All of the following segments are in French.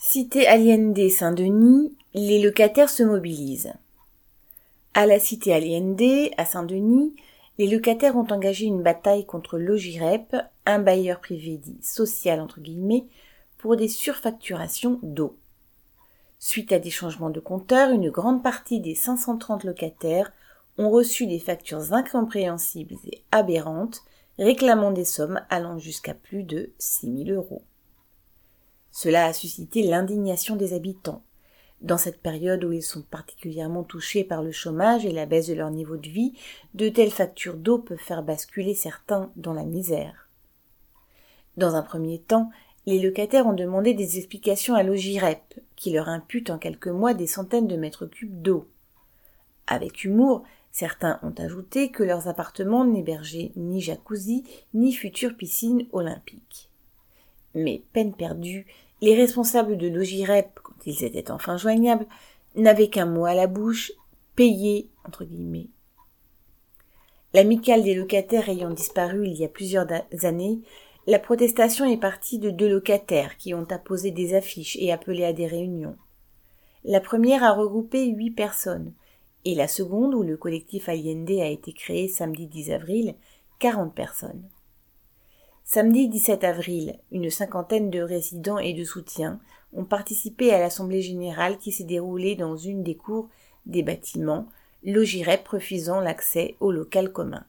Cité Allende Saint-Denis, les locataires se mobilisent. À la cité Allende, à Saint-Denis, les locataires ont engagé une bataille contre Logirep, un bailleur privé dit social entre guillemets, pour des surfacturations d'eau. Suite à des changements de compteur, une grande partie des 530 locataires ont reçu des factures incompréhensibles et aberrantes, réclamant des sommes allant jusqu'à plus de 6 000 euros. Cela a suscité l'indignation des habitants. Dans cette période où ils sont particulièrement touchés par le chômage et la baisse de leur niveau de vie, de telles factures d'eau peuvent faire basculer certains dans la misère. Dans un premier temps, les locataires ont demandé des explications à l'OGIREP, qui leur impute en quelques mois des centaines de mètres cubes d'eau. Avec humour, certains ont ajouté que leurs appartements n'hébergeaient ni jacuzzi, ni future piscine olympique. Mais peine perdue, les responsables de Logirep, quand ils étaient enfin joignables, n'avaient qu'un mot à la bouche, payer, entre guillemets. L'amicale des locataires ayant disparu il y a plusieurs années, la protestation est partie de deux locataires qui ont apposé des affiches et appelé à des réunions. La première a regroupé huit personnes, et la seconde, où le collectif Allende a été créé samedi 10 avril, quarante personnes. Samedi 17 avril, une cinquantaine de résidents et de soutiens ont participé à l'Assemblée générale qui s'est déroulée dans une des cours des bâtiments, Logirep refusant l'accès au local commun.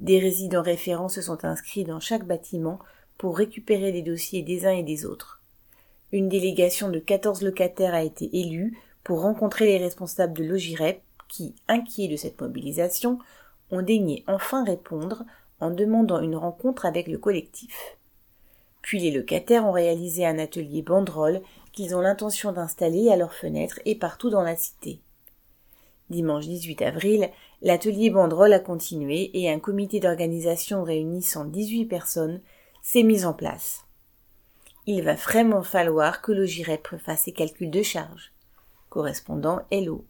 Des résidents référents se sont inscrits dans chaque bâtiment pour récupérer les dossiers des uns et des autres. Une délégation de 14 locataires a été élue pour rencontrer les responsables de Logirep qui, inquiets de cette mobilisation, ont daigné enfin répondre en demandant une rencontre avec le collectif. Puis les locataires ont réalisé un atelier banderole qu'ils ont l'intention d'installer à leurs fenêtres et partout dans la cité. Dimanche 18 avril, l'atelier banderole a continué et un comité d'organisation réunissant 18 personnes s'est mis en place. Il va vraiment falloir que le GIREP fasse ses calculs de charge. Correspondant Hello.